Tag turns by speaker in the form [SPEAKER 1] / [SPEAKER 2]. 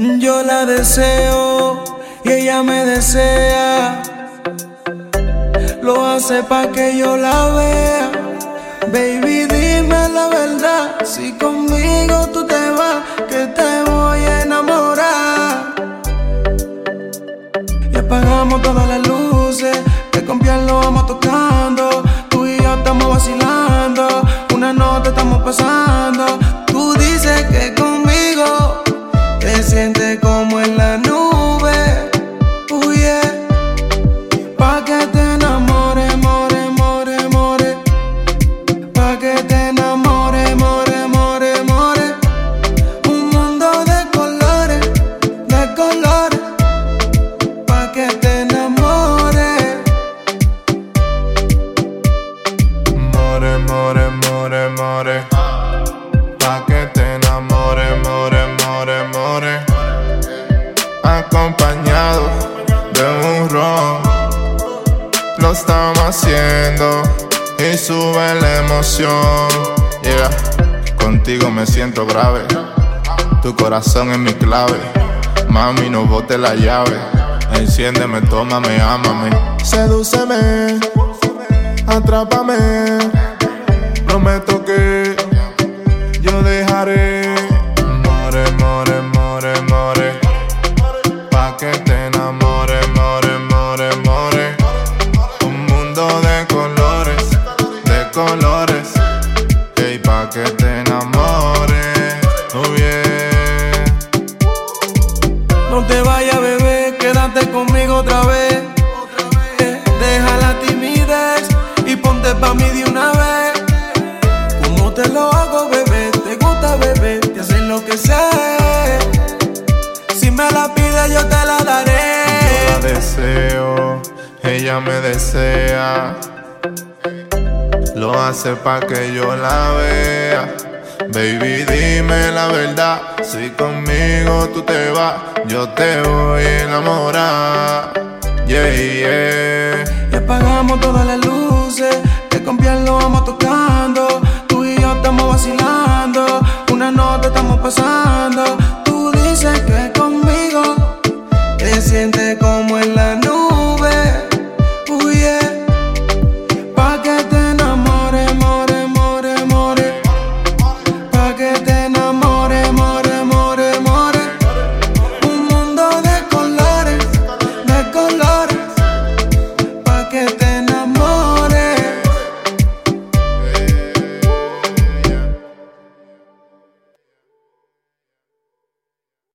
[SPEAKER 1] Yo la deseo y ella me desea. Lo hace pa' que yo la vea. Baby, dime la verdad. Si conmigo tú te vas, que te voy a enamorar. Y apagamos todas las luces, que con piel lo vamos tocando.
[SPEAKER 2] Acompañado de un ron. Lo estamos haciendo y sube la emoción. Yeah, contigo me siento grave. Tu corazón es mi clave. Mami, no bote la llave. Enciéndeme, tómame, ámame. Sedúceme, atrápame. Prometo que pa' que te enamore. Oh, yeah.
[SPEAKER 1] No te vayas, bebé, quédate conmigo otra vez. Eh, Deja la timidez y ponte pa' mí de una vez. Como te lo hago, bebé, te gusta, bebé, te hacen lo que sé. Si me la pides, yo te la
[SPEAKER 2] Yo
[SPEAKER 1] daré.
[SPEAKER 2] la deseo, ella me desea. Lo hace pa' que yo la vea. Baby, dime la verdad. Si conmigo tú te vas, yo te voy a enamorar. Yeah, yeah.
[SPEAKER 1] Y apagamos todas las luces, que con piel lo vamos tocando.